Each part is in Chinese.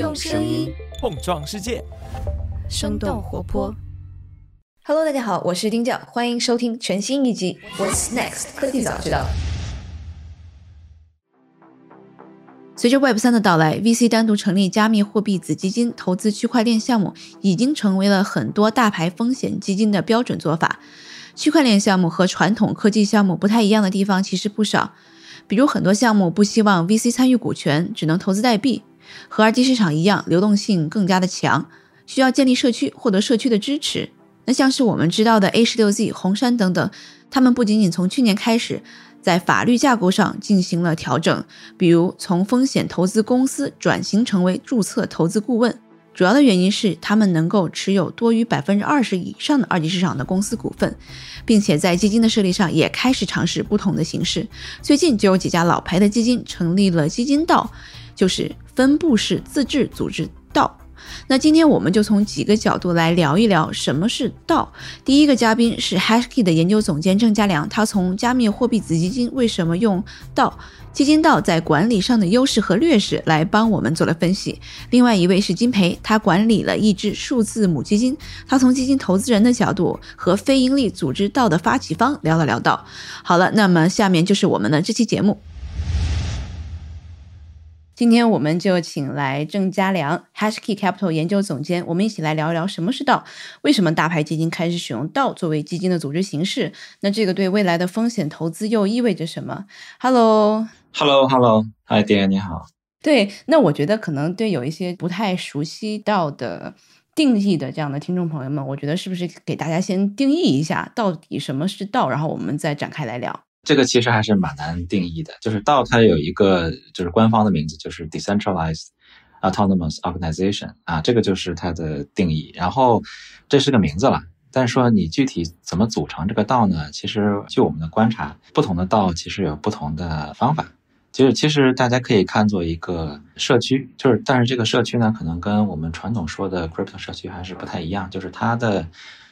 用声音碰撞世界，生动活泼。Hello，大家好，我是丁教，欢迎收听全新一集《What's Next 科技早知道》。随着 Web 三的到来，VC 单独成立加密货币子基金投资区块链项目，已经成为了很多大牌风险基金的标准做法。区块链项目和传统科技项目不太一样的地方其实不少，比如很多项目不希望 VC 参与股权，只能投资代币。和二级市场一样，流动性更加的强，需要建立社区，获得社区的支持。那像是我们知道的 A 十六 Z、红杉等等，他们不仅仅从去年开始在法律架构上进行了调整，比如从风险投资公司转型成为注册投资顾问。主要的原因是他们能够持有多于百分之二十以上的二级市场的公司股份，并且在基金的设立上也开始尝试不同的形式。最近就有几家老牌的基金成立了基金道，就是分布式自治组织道。那今天我们就从几个角度来聊一聊什么是道。第一个嘉宾是 Hashkey 的研究总监郑家良，他从加密货币子基金为什么用道基金道在管理上的优势和劣势来帮我们做了分析。另外一位是金培，他管理了一支数字母基金，他从基金投资人的角度和非营利组织道的发起方聊了聊道。好了，那么下面就是我们的这期节目。今天我们就请来郑家良，Hashkey Capital 研究总监，我们一起来聊一聊什么是道，为什么大牌基金开始使用道作为基金的组织形式？那这个对未来的风险投资又意味着什么？Hello。Hello，Hello，嗨，爹，你好。对，那我觉得可能对有一些不太熟悉道的定义的这样的听众朋友们，我觉得是不是给大家先定义一下到底什么是道，然后我们再展开来聊。这个其实还是蛮难定义的，就是道它有一个就是官方的名字，就是 decentralized autonomous organization 啊，这个就是它的定义。然后这是个名字了，但是说你具体怎么组成这个道呢？其实据我们的观察，不同的道其实有不同的方法。就是其实大家可以看作一个社区，就是但是这个社区呢，可能跟我们传统说的 crypto 社区还是不太一样，就是它的。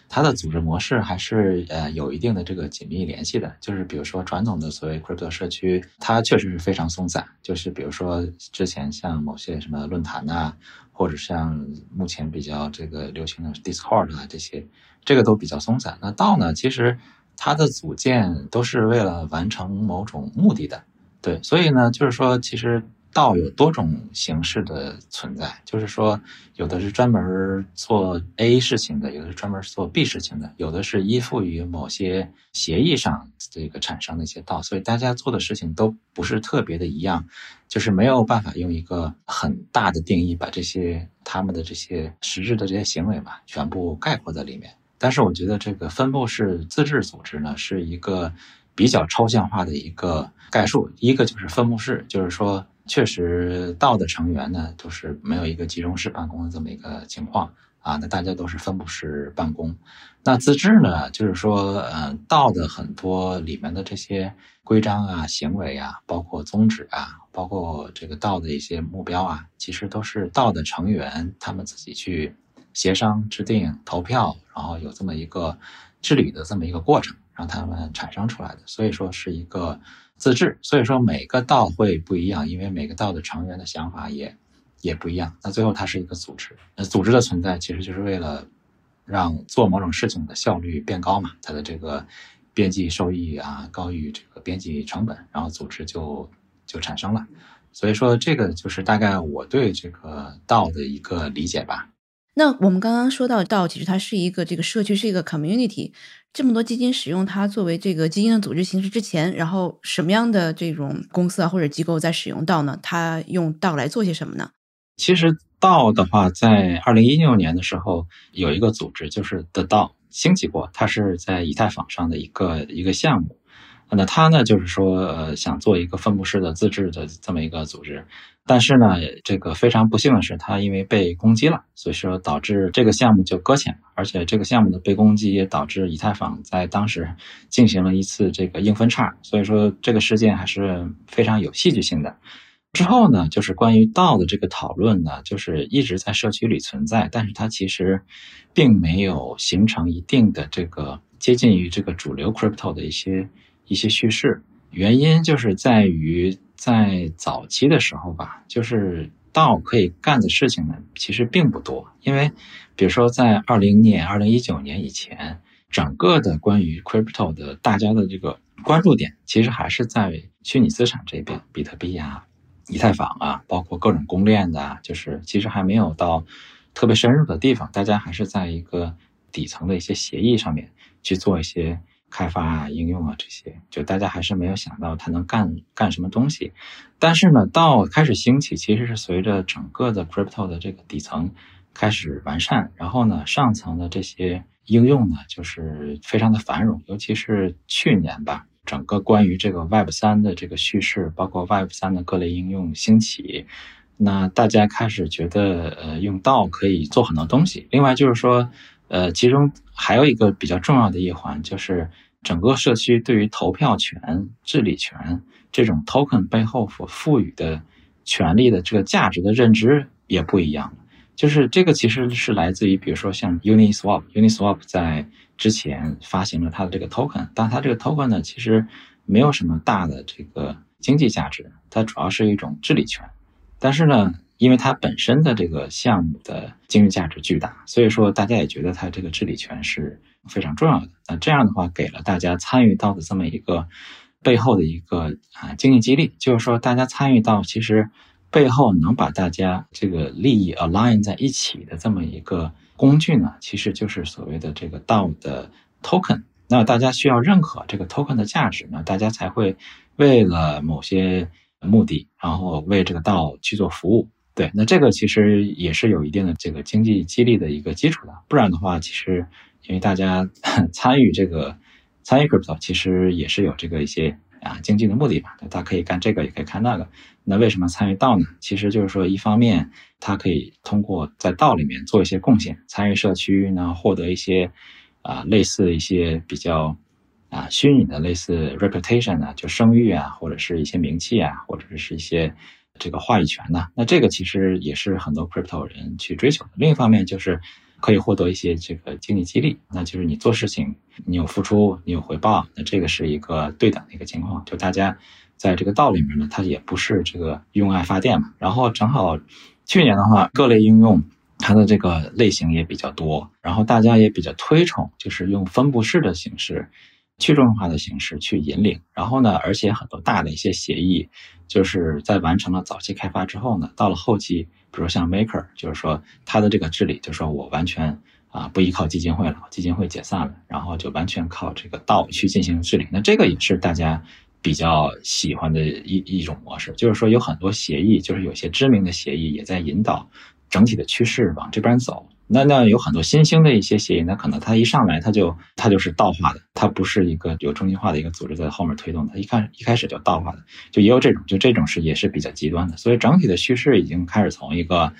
它的组织模式还是呃有一定的这个紧密联系的，就是比如说传统的所谓 crypto 社区，它确实是非常松散，就是比如说之前像某些什么论坛呐、啊，或者像目前比较这个流行的 Discord 啊这些，这个都比较松散。那道呢，其实它的组建都是为了完成某种目的的，对，所以呢，就是说其实。道有多种形式的存在，就是说，有的是专门做 A 事情的，有的是专门做 B 事情的，有的是依附于某些协议上这个产生的一些道，所以大家做的事情都不是特别的一样，就是没有办法用一个很大的定义把这些他们的这些实质的这些行为吧全部概括在里面。但是我觉得这个分布式自治组织呢，是一个比较抽象化的一个概述，一个就是分布式，就是说。确实，道的成员呢，都是没有一个集中式办公的这么一个情况啊。那大家都是分布式办公。那自治呢，就是说，嗯，道的很多里面的这些规章啊、行为啊，包括宗旨啊，包括这个道的一些目标啊，其实都是道的成员他们自己去协商、制定、投票，然后有这么一个治理的这么一个过程，让他们产生出来的。所以说是一个。自治，所以说每个道会不一样，因为每个道的成员的想法也也不一样。那最后它是一个组织，那组织的存在其实就是为了让做某种事情的效率变高嘛，它的这个边际收益啊高于这个边际成本，然后组织就就产生了。所以说这个就是大概我对这个道的一个理解吧。那我们刚刚说到道，其实它是一个这个社区，是一个 community。这么多基金使用它作为这个基金的组织形式之前，然后什么样的这种公司啊或者机构在使用道呢？它用道来做些什么呢？其实道的话，在二零一六年的时候，有一个组织就是 The 道兴起过，它是在以太坊上的一个一个项目。那它呢，就是说，呃，想做一个分布式的自治的这么一个组织，但是呢，这个非常不幸的是，它因为被攻击了，所以说导致这个项目就搁浅了，而且这个项目的被攻击也导致以太坊在当时进行了一次这个硬分叉，所以说这个事件还是非常有戏剧性的。之后呢，就是关于道的这个讨论呢，就是一直在社区里存在，但是它其实并没有形成一定的这个接近于这个主流 crypto 的一些。一些叙事原因就是在于在早期的时候吧，就是道可以干的事情呢，其实并不多。因为，比如说在二零年、二零一九年以前，整个的关于 crypto 的大家的这个关注点，其实还是在虚拟资产这边，比特币啊、以太坊啊，包括各种公链的，就是其实还没有到特别深入的地方。大家还是在一个底层的一些协议上面去做一些。开发啊，应用啊，这些就大家还是没有想到它能干干什么东西。但是呢，到开始兴起，其实是随着整个的 crypto 的这个底层开始完善，然后呢，上层的这些应用呢，就是非常的繁荣。尤其是去年吧，整个关于这个 Web 三的这个叙事，包括 Web 三的各类应用兴起，那大家开始觉得，呃，用道可以做很多东西。另外就是说。呃，其中还有一个比较重要的一环，就是整个社区对于投票权、治理权这种 token 背后所赋予的权利的这个价值的认知也不一样。就是这个其实是来自于，比如说像 Uniswap，Uniswap 在之前发行了它的这个 token，但它这个 token 呢，其实没有什么大的这个经济价值，它主要是一种治理权。但是呢，因为它本身的这个项目的经济价值巨大，所以说大家也觉得它这个治理权是非常重要的。那这样的话，给了大家参与到的这么一个背后的一个啊经济激励，就是说大家参与到其实背后能把大家这个利益 align 在一起的这么一个工具呢，其实就是所谓的这个道的 token。那大家需要认可这个 token 的价值，那大家才会为了某些目的，然后为这个道去做服务。对，那这个其实也是有一定的这个经济激励的一个基础的，不然的话，其实因为大家 参与这个参与 crypto，其实也是有这个一些啊经济的目的吧，他可以干这个，也可以看那个。那为什么参与到呢？其实就是说，一方面他可以通过在道里面做一些贡献，参与社区呢，获得一些啊类似一些比较啊虚拟的类似 reputation 啊，就声誉啊，或者是一些名气啊，或者是一些。这个话语权呢？那这个其实也是很多 crypto 人去追求的。另一方面，就是可以获得一些这个经济激励，那就是你做事情，你有付出，你有回报，那这个是一个对等的一个情况。就大家在这个道里面呢，它也不是这个用爱发电嘛。然后正好去年的话，各类应用它的这个类型也比较多，然后大家也比较推崇，就是用分布式的形式。去中心化的形式去引领，然后呢，而且很多大的一些协议，就是在完成了早期开发之后呢，到了后期，比如像 Maker，就是说它的这个治理，就是说我完全啊不依靠基金会了，基金会解散了，然后就完全靠这个道去进行治理。那这个也是大家比较喜欢的一一种模式，就是说有很多协议，就是有些知名的协议也在引导整体的趋势往这边走。那那有很多新兴的一些协议，那可能它一上来它就它就是道化的，它不是一个有中心化的一个组织在后面推动，它一看一开始就道化的，就也有这种，就这种是也是比较极端的。所以整体的趋势已经开始从一个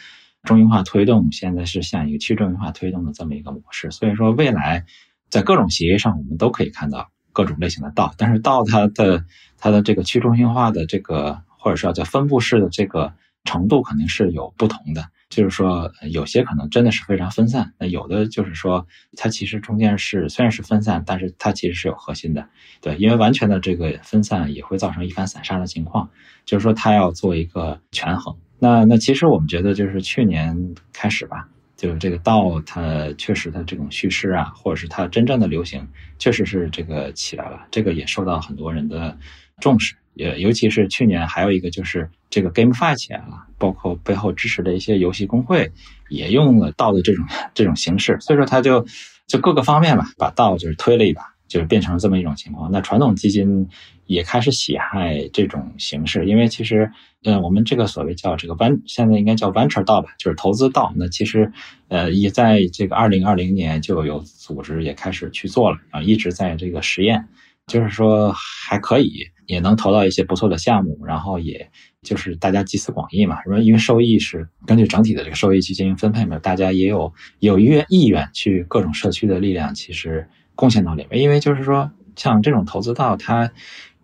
中心化推动，现在是向一个去中心化推动的这么一个模式。所以说未来在各种协议上，我们都可以看到各种类型的道，但是道它的它的这个去中心化的这个或者说叫分布式的这个程度肯定是有不同的。就是说，有些可能真的是非常分散，那有的就是说，它其实中间是虽然是分散，但是它其实是有核心的，对，因为完全的这个分散也会造成一盘散沙的情况，就是说它要做一个权衡。那那其实我们觉得就是去年开始吧，就是这个道它确实它这种叙事啊，或者是它真正的流行，确实是这个起来了，这个也受到很多人的重视。也尤其是去年，还有一个就是这个 GameFi 起来了，包括背后支持的一些游戏公会也用了道的这种 这种形式，所以说它就就各个方面吧，把道就是推了一把，就是变成了这么一种情况。那传统基金也开始喜爱这种形式，因为其实，嗯，我们这个所谓叫这个 v 现在应该叫 Venture 道吧，就是投资道。那其实，呃，也在这个二零二零年就有组织也开始去做了啊，一直在这个实验，就是说还可以。也能投到一些不错的项目，然后也就是大家集思广益嘛，因为因为收益是根据整体的这个收益去进行分配嘛，大家也有有愿意愿去各种社区的力量，其实贡献到里面。因为就是说，像这种投资道，它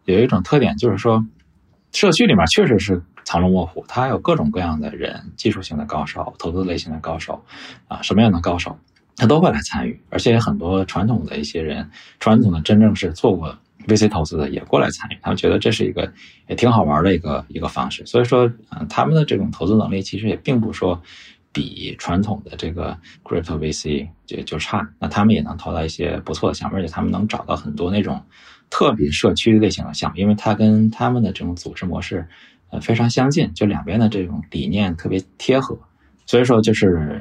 有一种特点，就是说社区里面确实是藏龙卧虎，它有各种各样的人，技术型的高手、投资类型的高手啊，什么样的高手，他都会来参与，而且很多传统的一些人，传统的真正是做过。VC 投资的也过来参与，他们觉得这是一个也挺好玩的一个一个方式。所以说，嗯，他们的这种投资能力其实也并不说比传统的这个 crypto VC 就就差。那他们也能投到一些不错的项目，而且他们能找到很多那种特别社区类型的项目，因为它跟他们的这种组织模式呃非常相近，就两边的这种理念特别贴合。所以说，就是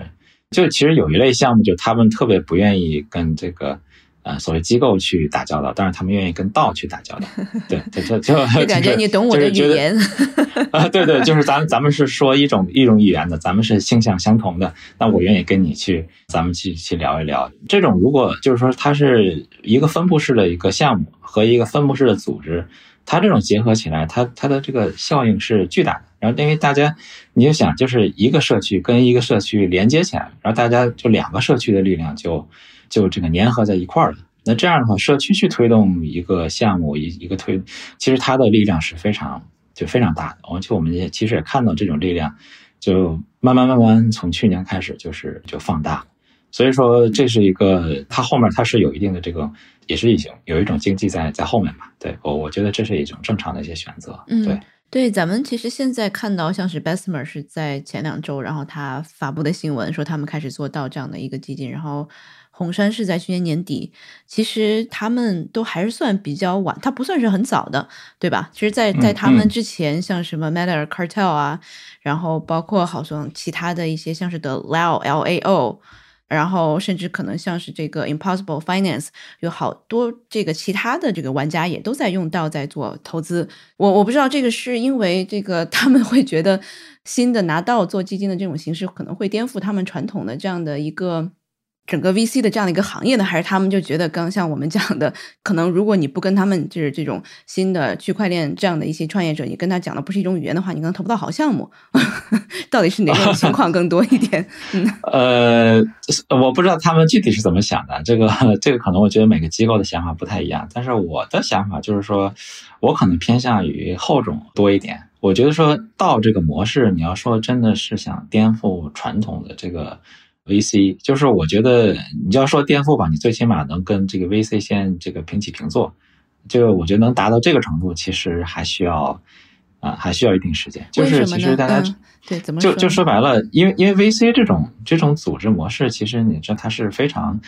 就其实有一类项目，就他们特别不愿意跟这个。呃，所谓机构去打交道，但是他们愿意跟道去打交道。对，就就就感觉你懂我的语言 啊，对对，就是咱咱们是说一种一种语言的，咱们是性向相同的，那我愿意跟你去，咱们去去聊一聊。这种如果就是说它是一个分布式的一个项目和一个分布式的组织，它这种结合起来，它它的这个效应是巨大的。然后因为大家你就想，就是一个社区跟一个社区连接起来，然后大家就两个社区的力量就。就这个粘合在一块儿了。那这样的话，社区去推动一个项目，一一个推，其实它的力量是非常就非常大的。而且我们也其实也看到这种力量，就慢慢慢慢从去年开始就是就放大。所以说这是一个，它后面它是有一定的这个，也是一种有一种经济在在后面吧。对我我觉得这是一种正常的一些选择。嗯，对对，咱们其实现在看到像是 Bessemer 是在前两周，然后他发布的新闻说他们开始做到这样的一个基金，然后。红杉是在去年年底，其实他们都还是算比较晚，它不算是很早的，对吧？其实，在在他们之前，像什么 Matter Cartel 啊，然后包括好像其他的一些，像是的 Lao L A O，然后甚至可能像是这个 Impossible Finance，有好多这个其他的这个玩家也都在用到在做投资。我我不知道这个是因为这个他们会觉得新的拿到做基金的这种形式可能会颠覆他们传统的这样的一个。整个 VC 的这样的一个行业呢，还是他们就觉得，刚像我们讲的，可能如果你不跟他们就是这种新的区块链这样的一些创业者，你跟他讲的不是一种语言的话，你可能投不到好项目。到底是哪种情况更多一点？呃，我不知道他们具体是怎么想的。这个这个可能我觉得每个机构的想法不太一样。但是我的想法就是说，我可能偏向于后种多一点。我觉得说到这个模式，你要说真的是想颠覆传统的这个。VC 就是我觉得你要说颠覆吧，你最起码能跟这个 VC 先这个平起平坐，就我觉得能达到这个程度，其实还需要啊，还需要一定时间。就是其实大家对怎么就就说白了，因为因为 VC 这种这种组织模式，其实你知道它是非常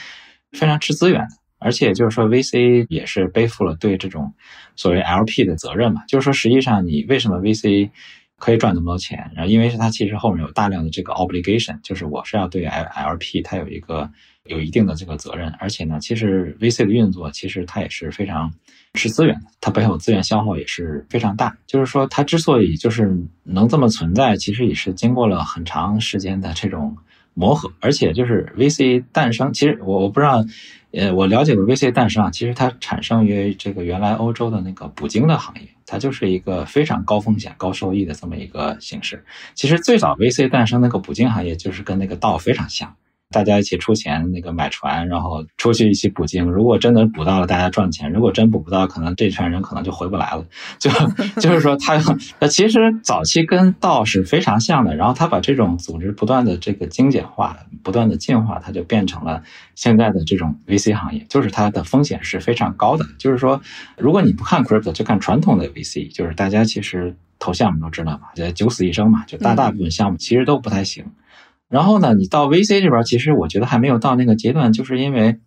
非常吃资源的，而且就是说 VC 也是背负了对这种所谓 LP 的责任嘛。就是说实际上你为什么 VC？可以赚那么多钱，然后因为是它其实后面有大量的这个 obligation，就是我是要对 L L P 它有一个有一定的这个责任，而且呢，其实 V C 的运作其实它也是非常吃资源的，它背后资源消耗也是非常大。就是说它之所以就是能这么存在，其实也是经过了很长时间的这种磨合，而且就是 V C 诞生，其实我我不知道，呃，我了解的 V C 诞生啊，其实它产生于这个原来欧洲的那个捕鲸的行业。它就是一个非常高风险高收益的这么一个形式。其实最早 VC 诞生那个捕鲸行业，就是跟那个道非常像。大家一起出钱，那个买船，然后出去一起捕鲸。如果真的捕到了，大家赚钱；如果真捕不到，可能这船人可能就回不来了。就就是说，他那其实早期跟道是非常像的。然后他把这种组织不断的这个精简化，不断的进化，它就变成了现在的这种 VC 行业。就是它的风险是非常高的。就是说，如果你不看 crypto，就看传统的 VC，就是大家其实投项目都知道嘛，就九死一生嘛，就大大部分项目其实都不太行。然后呢，你到 VC 这边，其实我觉得还没有到那个阶段，就是因为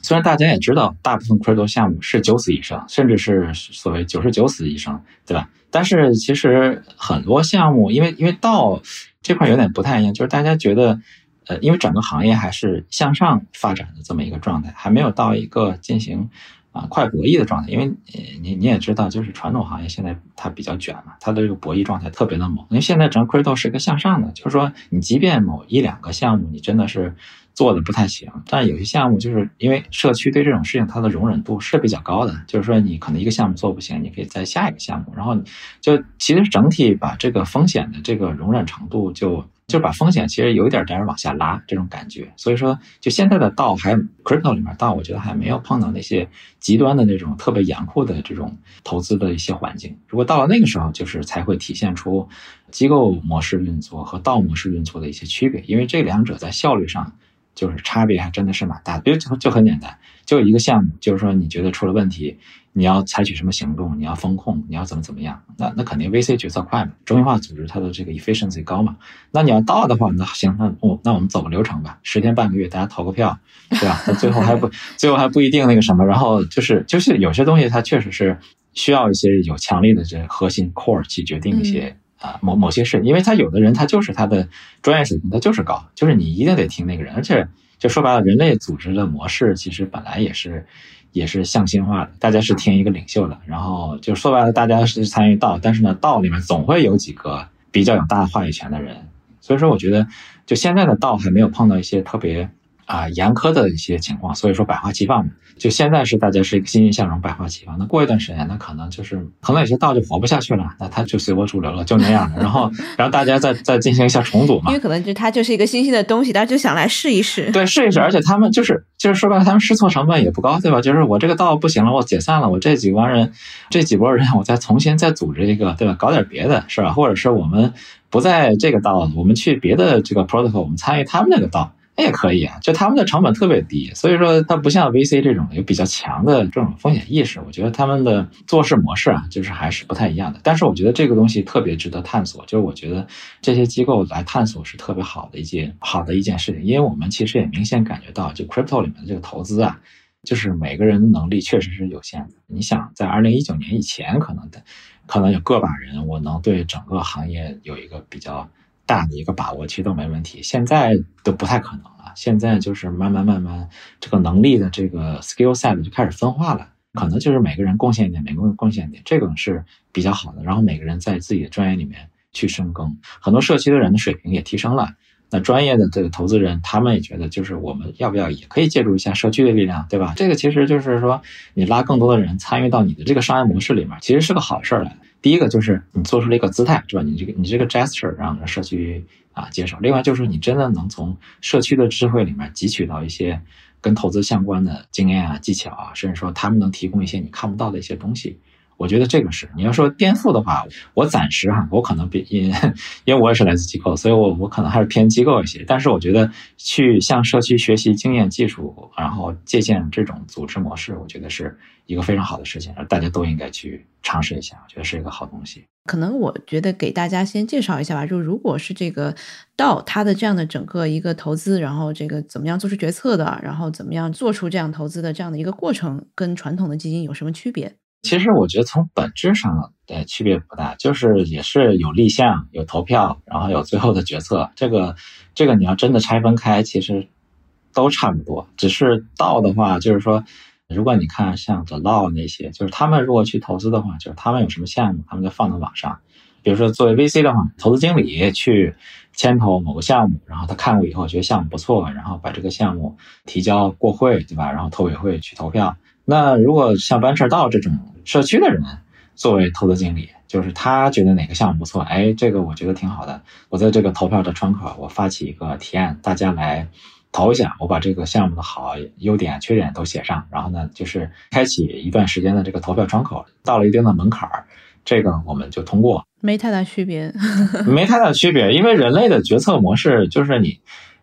虽然大家也知道，大部分 crypto 项目是九死一生，甚至是所谓九十九死一生，对吧？但是其实很多项目，因为因为到这块有点不太一样，就是大家觉得，呃，因为整个行业还是向上发展的这么一个状态，还没有到一个进行。啊，快博弈的状态，因为你你也知道，就是传统行业现在它比较卷嘛，它的这个博弈状态特别的猛。因为现在整个 crypto 是一个向上的，就是说你即便某一两个项目你真的是做的不太行，但有些项目就是因为社区对这种事情它的容忍度是比较高的，就是说你可能一个项目做不行，你可以在下一个项目，然后就其实整体把这个风险的这个容忍程度就。就把风险其实有一点点往下拉这种感觉，所以说就现在的道还 crypto 里面道，我觉得还没有碰到那些极端的那种特别严酷的这种投资的一些环境。如果到了那个时候，就是才会体现出机构模式运作和道模式运作的一些区别，因为这两者在效率上就是差别还真的是蛮大的。比如就就很简单，就一个项目，就是说你觉得出了问题。你要采取什么行动，你要风控，你要怎么怎么样？那那肯定 VC 决策快嘛，中心化组织它的这个 efficiency 高嘛。那你要到的话，那行，那哦，那我们走个流程吧，十天半个月，大家投个票，对吧？那最后还不最后还不一定那个什么，然后就是就是有些东西它确实是需要一些有强力的这核心 core 去决定一些。啊，某某些事，因为他有的人他就是他的专业水平他就是高，就是你一定得听那个人，而且就说白了，人类组织的模式其实本来也是也是向心化的，大家是听一个领袖的，然后就说白了，大家是参与道，但是呢，道里面总会有几个比较有大话语权的人，所以说我觉得就现在的道还没有碰到一些特别。啊，严苛的一些情况，所以说百花齐放嘛。就现在是大家是一个欣欣向荣，百花齐放。那过一段时间，那可能就是可能有些道就活不下去了，那他就随波逐流了，就那样的。然后，然后大家再再进行一下重组嘛。因为可能就它就是一个新兴的东西，大家就想来试一试。对，试一试。而且他们就是就是说白了，他们试错成本也不高，对吧？就是我这个道不行了，我解散了，我这几帮人，这几波人，我再重新再组织一个，对吧？搞点别的，是吧？或者是我们不在这个道，我们去别的这个 protocol，我们参与他们那个道。那也可以啊，就他们的成本特别低，所以说它不像 VC 这种有比较强的这种风险意识。我觉得他们的做事模式啊，就是还是不太一样的。但是我觉得这个东西特别值得探索，就是我觉得这些机构来探索是特别好的一件好的一件事情，因为我们其实也明显感觉到，就 crypto 里面的这个投资啊，就是每个人的能力确实是有限的。你想在二零一九年以前，可能的可能有个把人，我能对整个行业有一个比较。大的一个把握其实都没问题，现在都不太可能了。现在就是慢慢慢慢，这个能力的这个 skill set 就开始分化了，可能就是每个人贡献一点，每个人贡献一点，这个是比较好的。然后每个人在自己的专业里面去深耕，很多社区的人的水平也提升了。那专业的这个投资人，他们也觉得，就是我们要不要也可以借助一下社区的力量，对吧？这个其实就是说，你拉更多的人参与到你的这个商业模式里面，其实是个好事儿来。第一个就是你做出了一个姿态，是吧？你这个你这个 gesture 让社区啊接受。另外就是你真的能从社区的智慧里面汲取到一些跟投资相关的经验啊、技巧啊，甚至说他们能提供一些你看不到的一些东西。我觉得这个是你要说颠覆的话，我暂时哈，我可能比因因为我也是来自机构，所以我我可能还是偏机构一些。但是我觉得去向社区学习经验、技术，然后借鉴这种组织模式，我觉得是一个非常好的事情，大家都应该去尝试一下，我觉得是一个好东西。可能我觉得给大家先介绍一下吧，就如果是这个到它的这样的整个一个投资，然后这个怎么样做出决策的，然后怎么样做出这样投资的这样的一个过程，跟传统的基金有什么区别？其实我觉得从本质上的区别不大，就是也是有立项、有投票，然后有最后的决策。这个这个你要真的拆分开，其实都差不多。只是道的话，就是说，如果你看像 The Law 那些，就是他们如果去投资的话，就是他们有什么项目，他们就放到网上。比如说作为 VC 的话，投资经理去牵头某个项目，然后他看过以后觉得项目不错，然后把这个项目提交过会，对吧？然后投委会去投票。那如果像 venture 道这种社区的人作为投资经理，就是他觉得哪个项目不错，哎，这个我觉得挺好的，我在这个投票的窗口，我发起一个提案，大家来投一下，我把这个项目的好、优点、缺点都写上，然后呢，就是开启一段时间的这个投票窗口，到了一定的门槛儿，这个我们就通过，没太大区别，没太大区别，因为人类的决策模式就是你。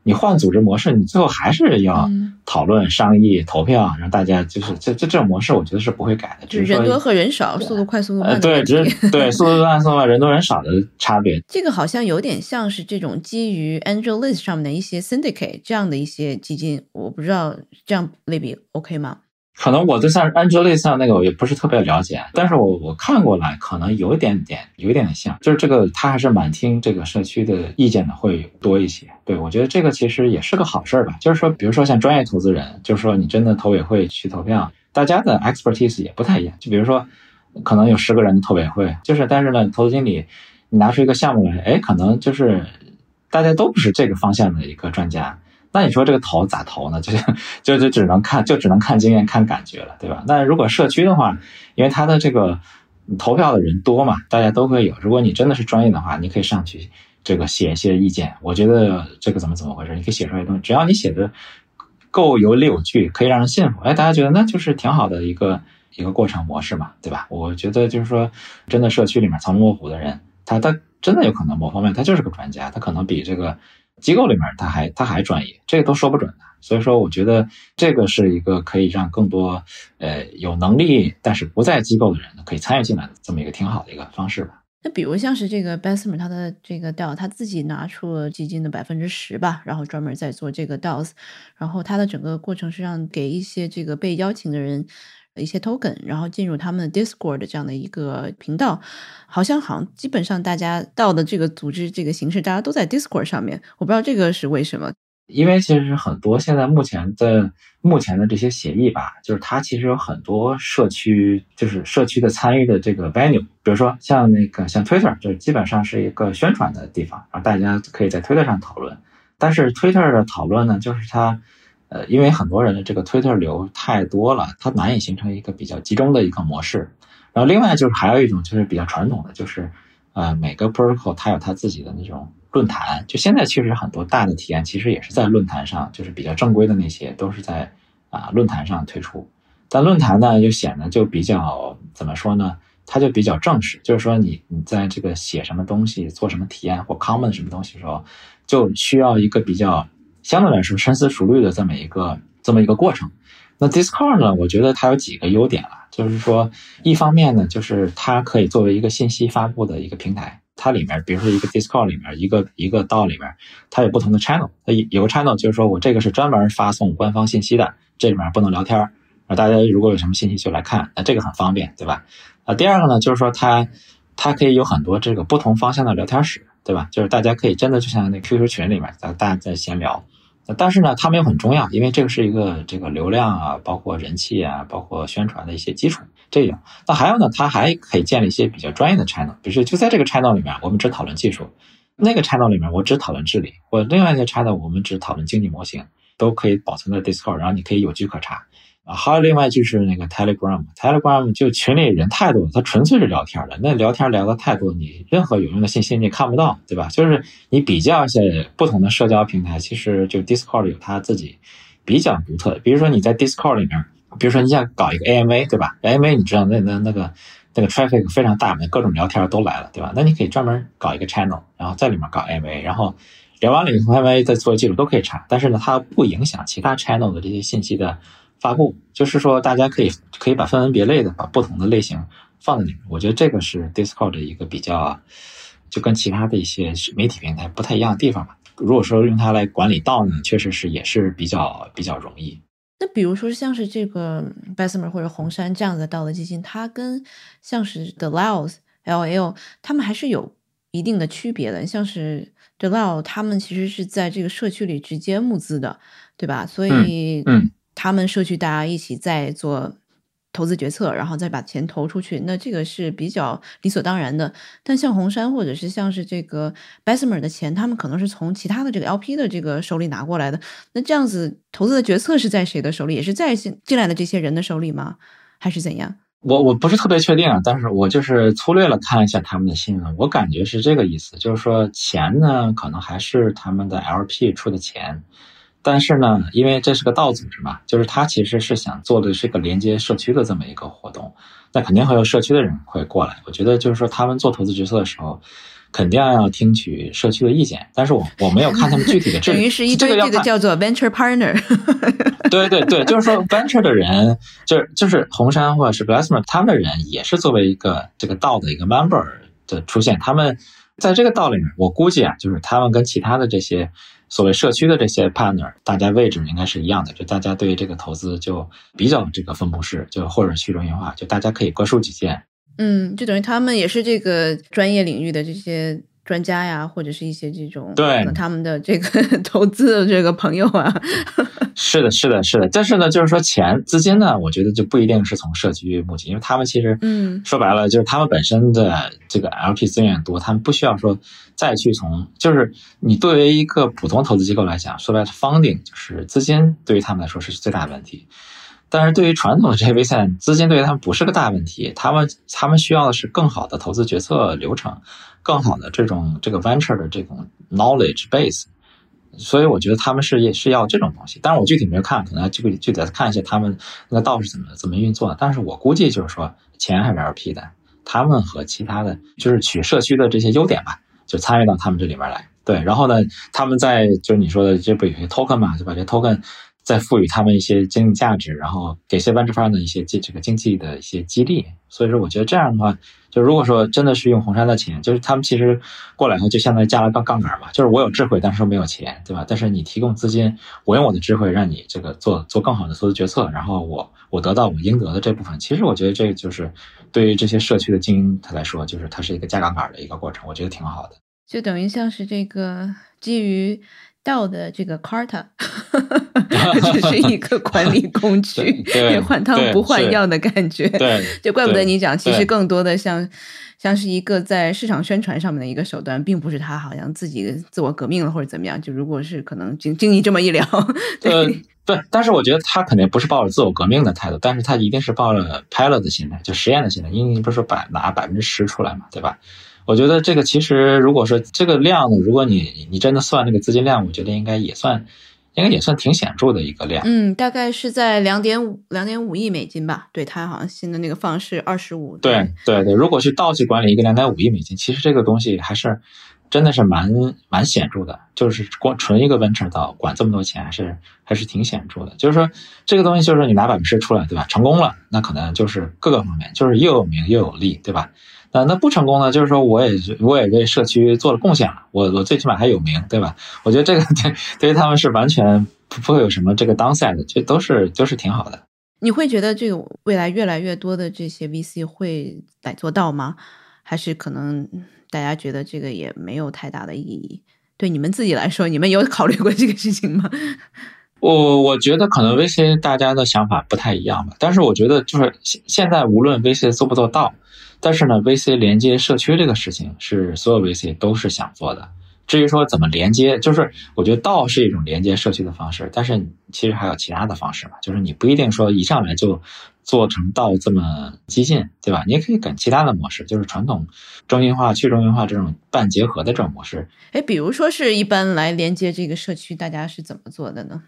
你换组织模式，你最后还是要讨论、商议、投票，让大家就是这这这种模式，我觉得是不会改的。就是人多和人少，速度快、速度慢。对，只是 对速度慢、速度慢，人多人少的差别。这个好像有点像是这种基于 Angel List 上面的一些 Syndicate 这样的一些基金，我不知道这样类比 OK 吗？可能我对像 Angela 上那个我也不是特别了解，但是我我看过来，可能有一点点，有一点点像，就是这个他还是蛮听这个社区的意见的会多一些。对我觉得这个其实也是个好事儿吧，就是说，比如说像专业投资人，就是说你真的投委会去投票，大家的 expertise 也不太一样。就比如说，可能有十个人的投委会，就是但是呢，投资经理你拿出一个项目来，哎，可能就是大家都不是这个方向的一个专家。那你说这个投咋投呢？就就就只能看，就只能看经验、看感觉了，对吧？那如果社区的话，因为他的这个投票的人多嘛，大家都会有。如果你真的是专业的话，你可以上去这个写一些意见。我觉得这个怎么怎么回事，你可以写出来东西。只要你写的够有理有据，可以让人信服，哎，大家觉得那就是挺好的一个一个过程模式嘛，对吧？我觉得就是说，真的社区里面藏龙卧虎的人，他他真的有可能某方面他就是个专家，他可能比这个。机构里面他还他还专业，这个都说不准的。所以说，我觉得这个是一个可以让更多呃有能力但是不在机构的人可以参与进来的这么一个挺好的一个方式吧。那比如像是这个 Bessemer 他的这个 DAO，他自己拿出了基金的百分之十吧，然后专门在做这个 DAOs，然后他的整个过程是让给一些这个被邀请的人一些 token，然后进入他们的 Discord 这样的一个频道，好像好像基本上大家到的这个组织这个形式，大家都在 Discord 上面，我不知道这个是为什么。因为其实很多现在目前的目前的这些协议吧，就是它其实有很多社区，就是社区的参与的这个 venue，比如说像那个像 Twitter，就基本上是一个宣传的地方，然后大家可以在 Twitter 上讨论。但是 Twitter 的讨论呢，就是它，呃，因为很多人的这个 Twitter 流太多了，它难以形成一个比较集中的一个模式。然后另外就是还有一种就是比较传统的，就是呃每个 protocol 它有它自己的那种。论坛就现在其实很多大的体验其实也是在论坛上，就是比较正规的那些都是在啊论坛上推出。但论坛呢就显得就比较怎么说呢？它就比较正式，就是说你你在这个写什么东西、做什么体验或 comment 什么东西的时候，就需要一个比较相对来说深思熟虑的这么一个这么一个过程。那 Discord 呢，我觉得它有几个优点了，就是说一方面呢，就是它可以作为一个信息发布的一个平台。它里面，比如说一个 Discord 里面，一个一个道里面，它有不同的 channel。它有个 channel 就是说我这个是专门发送官方信息的，这里面不能聊天啊，大家如果有什么信息就来看，那这个很方便，对吧？啊，第二个呢，就是说它它可以有很多这个不同方向的聊天室，对吧？就是大家可以真的就像那 QQ 群里面，大大家在闲聊。但是呢，它们又很重要，因为这个是一个这个流量啊，包括人气啊，包括宣传的一些基础。这样，那还有呢，它还可以建立一些比较专业的 channel，比如说就在这个 channel 里面，我们只讨论技术；那个 channel 里面，我只讨论治理；或另外一些 channel，我们只讨论经济模型，都可以保存在 Discord，然后你可以有据可查。啊，还有另外就是那个 Telegram，Telegram 就群里人太多了，它纯粹是聊天的。那聊天聊的太多，你任何有用的信息你看不到，对吧？就是你比较一下不同的社交平台，其实就 Discord 有它自己比较独特的。比如说你在 Discord 里面，比如说你想搞一个 AMA，对吧？AMA 你知道那那那个那个 traffic 非常大嘛，各种聊天都来了，对吧？那你可以专门搞一个 channel，然后在里面搞 AMA，然后聊完了以后，AMA 再做记录都可以查。但是呢，它不影响其他 channel 的这些信息的。发布就是说，大家可以可以把分门别类的把不同的类型放在里面。我觉得这个是 Discord 的一个比较，就跟其他的一些媒体平台不太一样的地方吧。如果说用它来管理道呢，确实是也是比较比较容易。那比如说像是这个 Bessemer 或者红杉这样的道德基金，它跟像是 The Laos LL 他们还是有一定的区别的。像是 The Lao 他们其实是在这个社区里直接募资的，对吧？所以嗯。他们社区大家一起在做投资决策，然后再把钱投出去，那这个是比较理所当然的。但像红杉或者是像是这个 Bessemer 的钱，他们可能是从其他的这个 LP 的这个手里拿过来的。那这样子投资的决策是在谁的手里？也是在进进来的这些人的手里吗？还是怎样？我我不是特别确定啊，但是我就是粗略了看一下他们的新闻，我感觉是这个意思，就是说钱呢，可能还是他们的 LP 出的钱。但是呢，因为这是个道组织嘛，就是他其实是想做的是一个连接社区的这么一个活动，那肯定会有社区的人会过来。我觉得就是说，他们做投资决策的时候，肯定要听取社区的意见。但是我我没有看他们具体的，等于是一堆这个叫做 venture partner。对对对，就是说 venture 的人，就是就是红杉或者是 Blessman 他们的人，也是作为一个这个道的一个 member 的出现。他们在这个道里面，我估计啊，就是他们跟其他的这些。所谓社区的这些 partner，大家位置应该是一样的，就大家对于这个投资就比较这个分布式，就或者去中心化，就大家可以各抒己见。嗯，就等于他们也是这个专业领域的这些。专家呀，或者是一些这种对他们的这个 投资的这个朋友啊，是的，是的，是的。但是呢，就是说钱资金呢，我觉得就不一定是从社区募集，因为他们其实，嗯，说白了就是他们本身的这个 LP 资源多，他们不需要说再去从，就是你作为一个普通投资机构来讲，说白了，funding 就是资金对于他们来说是最大的问题。但是对于传统的这些 VC，资金对于他们不是个大问题，他们他们需要的是更好的投资决策流程。更好的这种这个 venture 的这种 knowledge base，所以我觉得他们是也是要这种东西。但是我具体没有看，可能这个具体看一下他们那个道是怎么怎么运作的。但是我估计就是说钱还是 LP 的，他们和其他的就是取社区的这些优点吧，就参与到他们这里面来。对，然后呢，他们在就是你说的这不有些 token 嘛，就把这 token 再赋予他们一些经济价值，然后给些 venture fund 的一些这这个经济的一些激励。所以说，我觉得这样的话，就如果说真的是用红杉的钱，就是他们其实过来后就相当于加了杠杠杆嘛，就是我有智慧，但是没有钱，对吧？但是你提供资金，我用我的智慧让你这个做做更好的投资决策，然后我我得到我应得的这部分。其实我觉得这个就是对于这些社区的经营他来说，就是它是一个加杠杆的一个过程，我觉得挺好的。就等于像是这个基于道的这个 Carta，只是一个管理 工具，对，换汤不换药的感觉。对，就怪不得你讲，其实更多的像像是一个在市场宣传上面的一个手段，并不是他好像自己自我革命了或者怎么样。就如果是可能经经历这么一聊，对对，但是我觉得他肯定不是抱着自我革命的态度，但是他一定是抱着 pilot 的心态，就实验的心态。因为你不是百拿百分之十出来嘛，对吧？我觉得这个其实，如果说这个量呢，如果你你真的算那个资金量，我觉得应该也算，应该也算挺显著的一个量。嗯，大概是在两点五两点五亿美金吧。对，它好像新的那个方式二十五。对对对，如果去倒去管理一个两点五亿美金，其实这个东西还是真的是蛮蛮显著的。就是光纯一个 venture 到管这么多钱，还是还是挺显著的。就是说这个东西，就是你拿百分之出来，对吧？成功了，那可能就是各个方面，就是又有名又有利，对吧？啊，那不成功呢？就是说，我也我也为社区做了贡献了，我我最起码还有名，对吧？我觉得这个 对对于他们是完全不会有什么这个 downside 的，这都是都是挺好的。你会觉得这个未来越来越多的这些 VC 会来做到吗？还是可能大家觉得这个也没有太大的意义？对你们自己来说，你们有考虑过这个事情吗？我我觉得可能 VC 大家的想法不太一样吧，但是我觉得就是现现在无论 VC 做不做到。但是呢，VC 连接社区这个事情是所有 VC 都是想做的。至于说怎么连接，就是我觉得道是一种连接社区的方式，但是其实还有其他的方式嘛。就是你不一定说一上来就做成道这么激进，对吧？你也可以跟其他的模式，就是传统中心化、去中心化这种半结合的这种模式。哎，比如说是一般来连接这个社区，大家是怎么做的呢？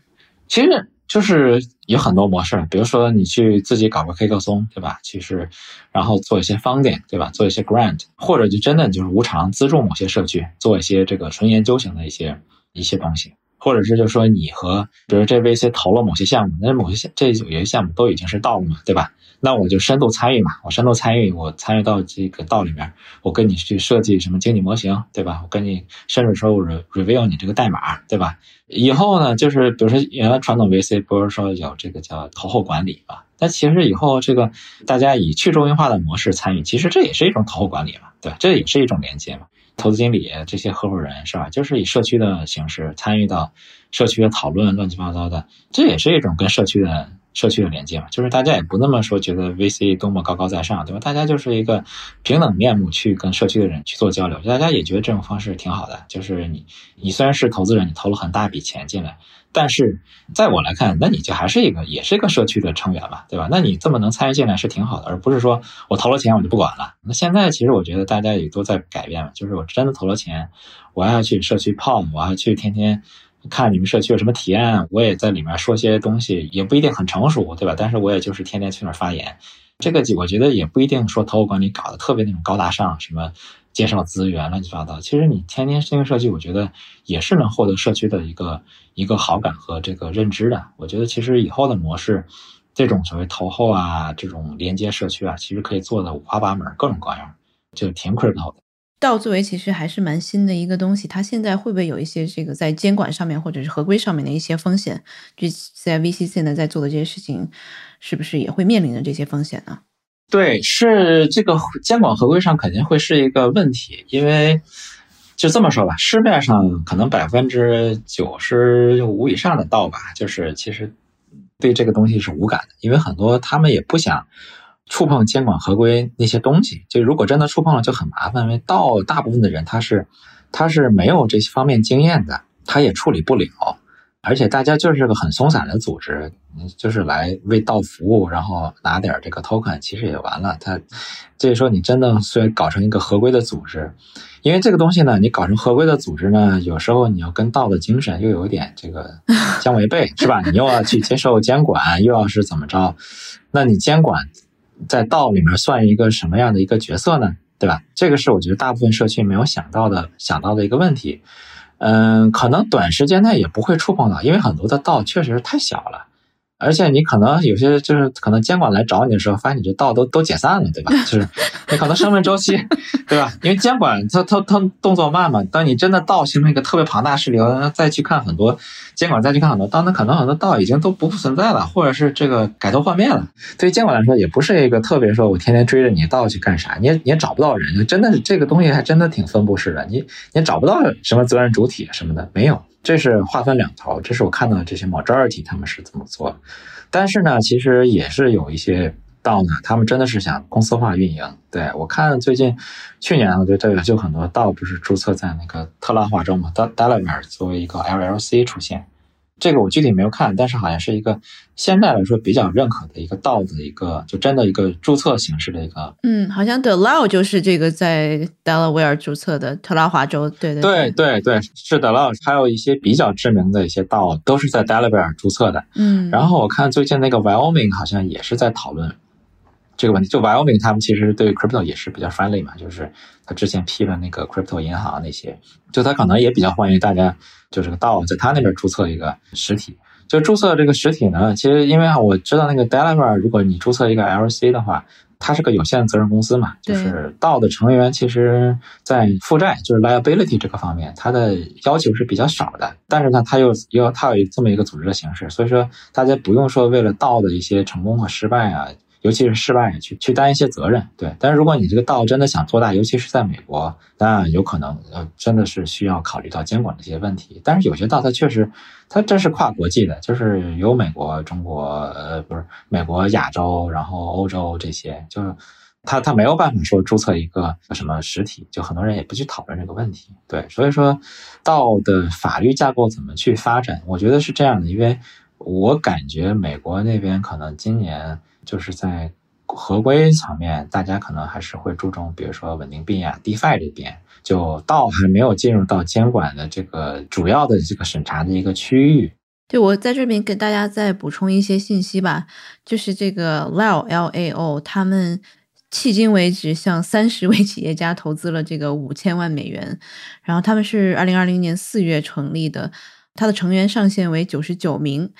其实。就是有很多模式，比如说你去自己搞个黑客松，对吧？其实，然后做一些 funding，对吧？做一些 grant，或者就真的就是无偿资助某些社区，做一些这个纯研究型的一些一些东西，或者是就说你和比如这 VC 投了某些项目，那某些这有些项目都已经是到了嘛，对吧？那我就深度参与嘛，我深度参与，我参与到这个道里面，我跟你去设计什么经济模型，对吧？我跟你甚至说我 review 你这个代码，对吧？以后呢，就是比如说原来传统 VC 不是说有这个叫投后管理嘛？但其实以后这个大家以去中心化的模式参与，其实这也是一种投后管理嘛，对？这也是一种连接嘛。投资经理这些合伙人是吧？就是以社区的形式参与到社区的讨论，乱七八糟的，这也是一种跟社区的。社区的连接嘛，就是大家也不那么说觉得 VC 多么高高在上，对吧？大家就是一个平等面目去跟社区的人去做交流，大家也觉得这种方式挺好的。就是你，你虽然是投资人，你投了很大笔钱进来，但是在我来看，那你就还是一个，也是一个社区的成员嘛，对吧？那你这么能参与进来是挺好的，而不是说我投了钱我就不管了。那现在其实我觉得大家也都在改变嘛，就是我真的投了钱，我要去社区泡，我要去天天。看你们社区有什么体验，我也在里面说些东西，也不一定很成熟，对吧？但是我也就是天天去那儿发言，这个我觉得也不一定说投后管理搞得特别那种高大上，什么介绍资源乱七八糟。其实你天天进行社区，我觉得也是能获得社区的一个一个好感和这个认知的。我觉得其实以后的模式，这种所谓投后啊，这种连接社区啊，其实可以做的五花八门，各种各样，就挺 critical 的。道作为其实还是蛮新的一个东西，它现在会不会有一些这个在监管上面或者是合规上面的一些风险？就在 VC 现在在做的这些事情，是不是也会面临着这些风险呢？对，是这个监管合规上肯定会是一个问题，因为就这么说吧，市面上可能百分之九十五以上的道吧，就是其实对这个东西是无感的，因为很多他们也不想。触碰监管合规那些东西，就如果真的触碰了就很麻烦，因为道大部分的人他是他是没有这些方面经验的，他也处理不了，而且大家就是个很松散的组织，就是来为道服务，然后拿点这个 token，其实也完了。他所以说你真的虽然搞成一个合规的组织，因为这个东西呢，你搞成合规的组织呢，有时候你要跟道的精神又有点这个相违背，是吧？你又要去接受监管，又要是怎么着，那你监管。在道里面算一个什么样的一个角色呢？对吧？这个是我觉得大部分社区没有想到的，想到的一个问题。嗯，可能短时间内也不会触碰到，因为很多的道确实是太小了。而且你可能有些就是可能监管来找你的时候，发现你这道都都解散了，对吧？就是你可能生命周期，对吧？因为监管它它它动作慢嘛。当你真的道形成一个特别庞大势力，再去看很多监管，再去看很多道，那可能很多道已经都不复存在了，或者是这个改头换面了。对于监管来说，也不是一个特别说我天天追着你道去干啥，你也你也找不到人，真的是这个东西还真的挺分布式的，你你也找不到什么责任主体什么的，没有。这是划分两头，这是我看到的这些 majority 他们是怎么做，但是呢，其实也是有一些道呢，他们真的是想公司化运营。对我看最近去年我觉得这个就很多道不是注册在那个特拉华州嘛，Delaware 作为一个 LLC 出现。这个我具体没有看，但是好像是一个现在来说比较认可的一个道的一个，就真的一个注册形式的一个。嗯，好像 Delaware 就是这个在 Delaware 注册的特拉华州，对对对对对，是 Delaware，还有一些比较知名的一些道都是在 Delaware 注册的。嗯，然后我看最近那个 Wyoming 好像也是在讨论这个问题，就 Wyoming 他们其实对 crypto 也是比较 friendly 嘛，就是他之前批了那个 crypto 银行那些，就他可能也比较欢迎大家。就这个道在他那边注册一个实体，就注册这个实体呢，其实因为我知道那个 Delaware，如果你注册一个 LC 的话，它是个有限责任公司嘛，就是道的成员其实在负债就是 liability 这个方面，它的要求是比较少的，但是呢，它又又它有这么一个组织的形式，所以说大家不用说为了道的一些成功和失败啊。尤其是失败去去担一些责任，对。但是如果你这个道真的想做大，尤其是在美国，那有可能呃真的是需要考虑到监管的一些问题。但是有些道它确实，它这是跨国际的，就是有美国、中国，呃，不是美国、亚洲，然后欧洲这些，就是它它没有办法说注册一个什么实体，就很多人也不去讨论这个问题。对，所以说道的法律架构怎么去发展，我觉得是这样的，因为我感觉美国那边可能今年。就是在合规层面，大家可能还是会注重，比如说稳定币啊、DeFi 这边，就道还没有进入到监管的这个主要的这个审查的一个区域。对我在这边给大家再补充一些信息吧，就是这个 Lao L A O 他们迄今为止向三十位企业家投资了这个五千万美元，然后他们是二零二零年四月成立的，它的成员上限为九十九名。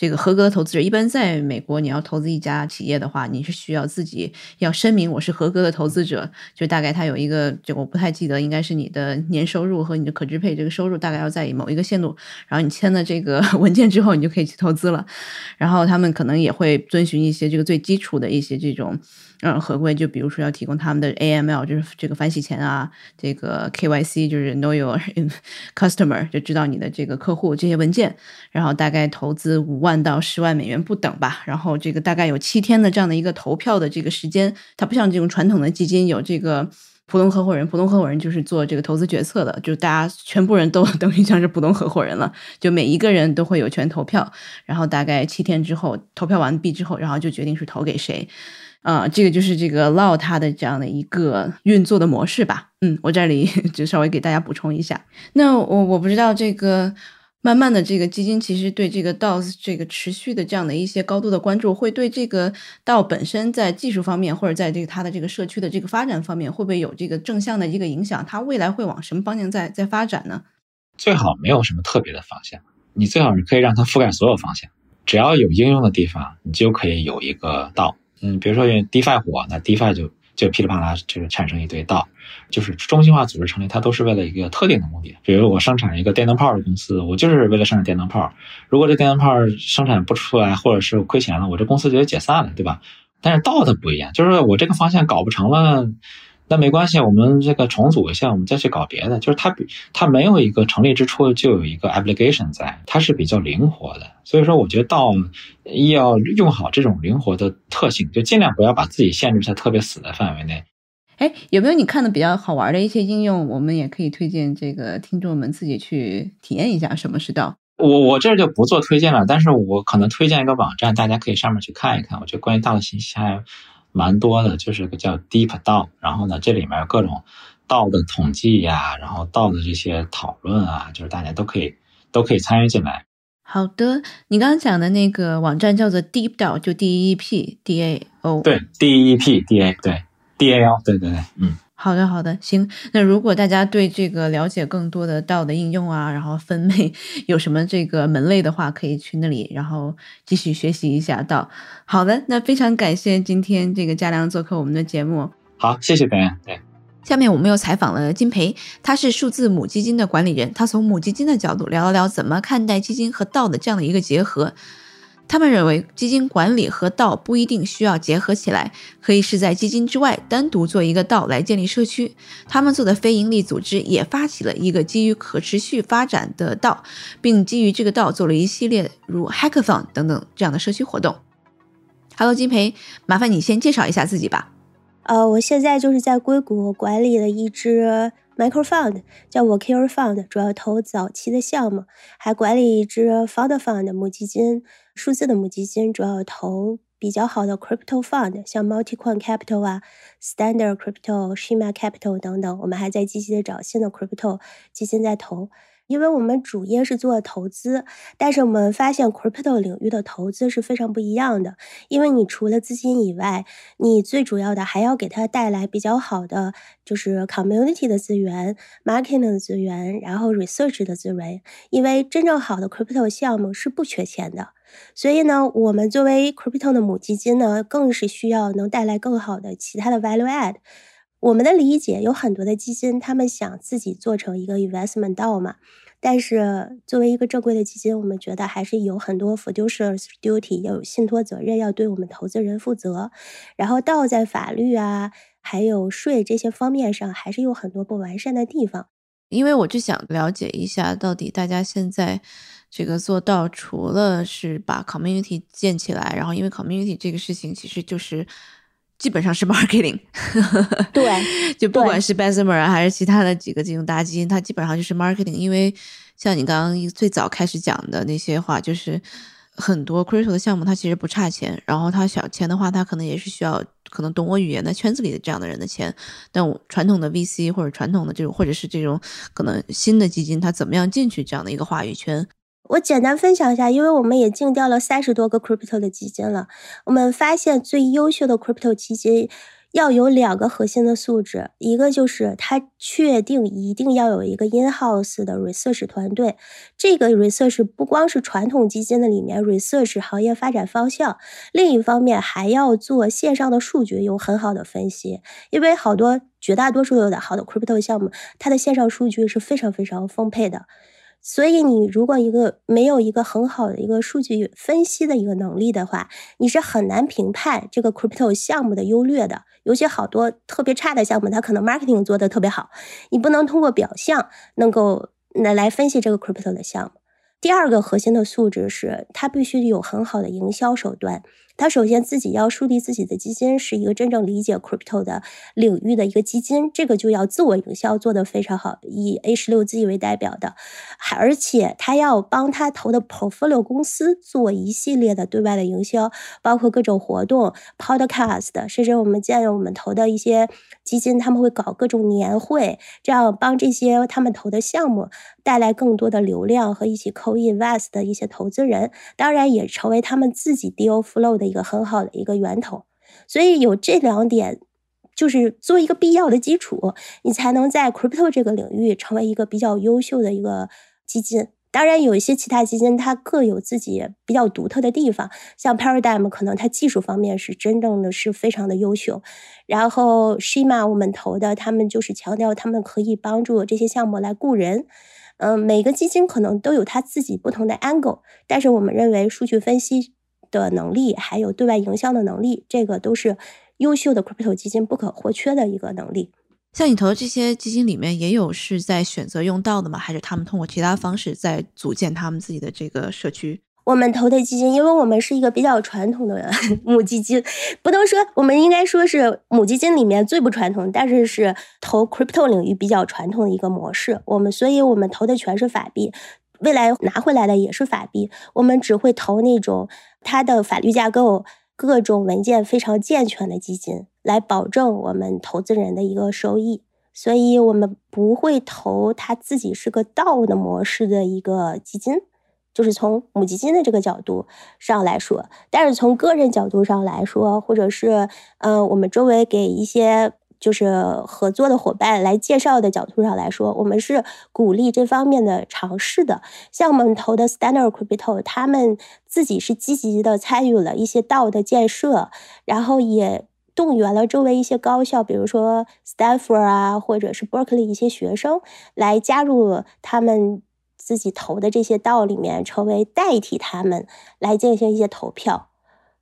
这个合格的投资者，一般在美国，你要投资一家企业的话，你是需要自己要声明我是合格的投资者，就大概它有一个，就我不太记得，应该是你的年收入和你的可支配这个收入大概要在某一个限度，然后你签了这个 文件之后，你就可以去投资了。然后他们可能也会遵循一些这个最基础的一些这种。嗯，合规就比如说要提供他们的 AML，就是这个反洗钱啊，这个 KYC 就是 Know Your Customer，就知道你的这个客户这些文件，然后大概投资五万万到十万美元不等吧，然后这个大概有七天的这样的一个投票的这个时间，它不像这种传统的基金有这个普通合伙人，普通合伙人就是做这个投资决策的，就大家全部人都 等于像是普通合伙人了，就每一个人都会有权投票，然后大概七天之后投票完毕之后，然后就决定是投给谁。啊，这个就是这个 Law 它的这样的一个运作的模式吧。嗯，我这里 就稍微给大家补充一下。那我我不知道这个慢慢的这个基金其实对这个 DAO 这个持续的这样的一些高度的关注，会对这个 DAO 本身在技术方面或者在这个它的这个社区的这个发展方面，会不会有这个正向的一个影响？它未来会往什么方向在在发展呢？最好没有什么特别的方向，你最好是可以让它覆盖所有方向，只要有应用的地方，你就可以有一个 DAO。嗯，比如说用 DeFi 火，那 DeFi 就就噼里啪啦这个产生一堆道，就是中心化组织成立，它都是为了一个特定的目的。比如我生产一个电灯泡的公司，我就是为了生产电灯泡。如果这电灯泡生产不出来，或者是亏钱了，我这公司就得解散了，对吧？但是道它不一样，就是我这个方向搞不成了。那没关系，我们这个重组一下，我们再去搞别的。就是它比它没有一个成立之初就有一个 application 在，它是比较灵活的。所以说，我觉得到要用好这种灵活的特性，就尽量不要把自己限制在特别死的范围内。哎，有没有你看的比较好玩的一些应用？我们也可以推荐这个听众们自己去体验一下什么是道。我我这就不做推荐了，但是我可能推荐一个网站，大家可以上面去看一看。我觉得关于道的信息还。蛮多的，就是个叫 Deep DAO，然后呢，这里面各种道的统计呀，然后道的这些讨论啊，就是大家都可以都可以参与进来。好的，你刚刚讲的那个网站叫做 Deep DAO，就 D E P D A O，对，D E P D A，对，D A O，对对对，嗯。好的，好的，行。那如果大家对这个了解更多的道的应用啊，然后分类有什么这个门类的话，可以去那里，然后继续学习一下道。好的，那非常感谢今天这个嘉良做客我们的节目。好，谢谢大家。对，下面我们又采访了金培，他是数字母基金的管理人，他从母基金的角度聊了聊怎么看待基金和道的这样的一个结合。他们认为，基金管理和道不一定需要结合起来，可以是在基金之外单独做一个道来建立社区。他们做的非营利组织也发起了一个基于可持续发展的道，并基于这个道做了一系列如 Hackathon 等等这样的社区活动。Hello，金培，麻烦你先介绍一下自己吧。呃，我现在就是在硅谷管理了一支。Micro Fund 叫我 Care Fund，主要投早期的项目，还管理一支 Fund Fund 母基金，数字的母基金，主要投比较好的 Crypto Fund，像 Multicoin Capital 啊、Standard Crypto、Shima Capital 等等。我们还在积极的找新的 Crypto 基金在投。因为我们主业是做投资，但是我们发现 crypto 领域的投资是非常不一样的。因为你除了资金以外，你最主要的还要给它带来比较好的就是 community 的资源、marketing 的资源，然后 research 的资源。因为真正好的 crypto 项目是不缺钱的，所以呢，我们作为 crypto 的母基金呢，更是需要能带来更好的其他的 value add。我们的理解有很多的基金，他们想自己做成一个 investment 道嘛，但是作为一个正规的基金，我们觉得还是有很多 fiduciary duty，要有信托责任，要对我们投资人负责。然后道在法律啊，还有税这些方面上，还是有很多不完善的地方。因为我就想了解一下，到底大家现在这个做到，除了是把 community 建起来，然后因为 community 这个事情其实就是。基本上是 marketing，对，就不管是 Bessemer 还是其他的几个金融大基金，它基本上就是 marketing。因为像你刚刚最早开始讲的那些话，就是很多 crypto 的项目它其实不差钱，然后它小钱的话，它可能也是需要可能懂我语言的圈子里的这样的人的钱。但我传统的 VC 或者传统的这种，或者是这种可能新的基金，它怎么样进去这样的一个话语圈？我简单分享一下，因为我们也竞调了三十多个 crypto 的基金了。我们发现最优秀的 crypto 基金要有两个核心的素质，一个就是它确定一定要有一个 in house 的 research 团队。这个 research 不光是传统基金的里面 research 行业发展方向，另一方面还要做线上的数据有很好的分析。因为好多绝大多数有的好的 crypto 项目，它的线上数据是非常非常丰沛的。所以，你如果一个没有一个很好的一个数据分析的一个能力的话，你是很难评判这个 crypto 项目的优劣的。尤其好多特别差的项目，它可能 marketing 做的特别好，你不能通过表象能够来来分析这个 crypto 的项目。第二个核心的素质是，它必须有很好的营销手段。他首先自己要树立自己的基金，是一个真正理解 crypto 的领域的一个基金，这个就要自我营销做得非常好，以 A 十六 Z 为代表的，还而且他要帮他投的 portfolio 公司做一系列的对外的营销，包括各种活动、podcast，甚至我们见我们投的一些基金，他们会搞各种年会，这样帮这些他们投的项目带来更多的流量和一起 co invest 的一些投资人，当然也成为他们自己 deal flow 的。一个很好的一个源头，所以有这两点，就是做一个必要的基础，你才能在 crypto 这个领域成为一个比较优秀的一个基金。当然，有一些其他基金它各有自己比较独特的地方，像 Paradigm 可能它技术方面是真正的是非常的优秀，然后 Shima 我们投的，他们就是强调他们可以帮助这些项目来雇人。嗯，每个基金可能都有它自己不同的 angle，但是我们认为数据分析。的能力，还有对外营销的能力，这个都是优秀的 crypto 基金不可或缺的一个能力。像你投的这些基金里面，也有是在选择用到的吗？还是他们通过其他方式在组建他们自己的这个社区？我们投的基金，因为我们是一个比较传统的 母基金，不能说我们应该说是母基金里面最不传统，但是是投 crypto 领域比较传统的一个模式。我们，所以我们投的全是法币。未来拿回来的也是法币，我们只会投那种它的法律架构、各种文件非常健全的基金，来保证我们投资人的一个收益。所以，我们不会投它自己是个道的模式的一个基金，就是从母基金的这个角度上来说。但是从个人角度上来说，或者是呃，我们周围给一些。就是合作的伙伴来介绍的角度上来说，我们是鼓励这方面的尝试的。像我们投的 Standard Crypto，他们自己是积极的参与了一些道的建设，然后也动员了周围一些高校，比如说 Stanford 啊，或者是 Berkeley 一些学生来加入他们自己投的这些道里面，成为代替他们来进行一些投票。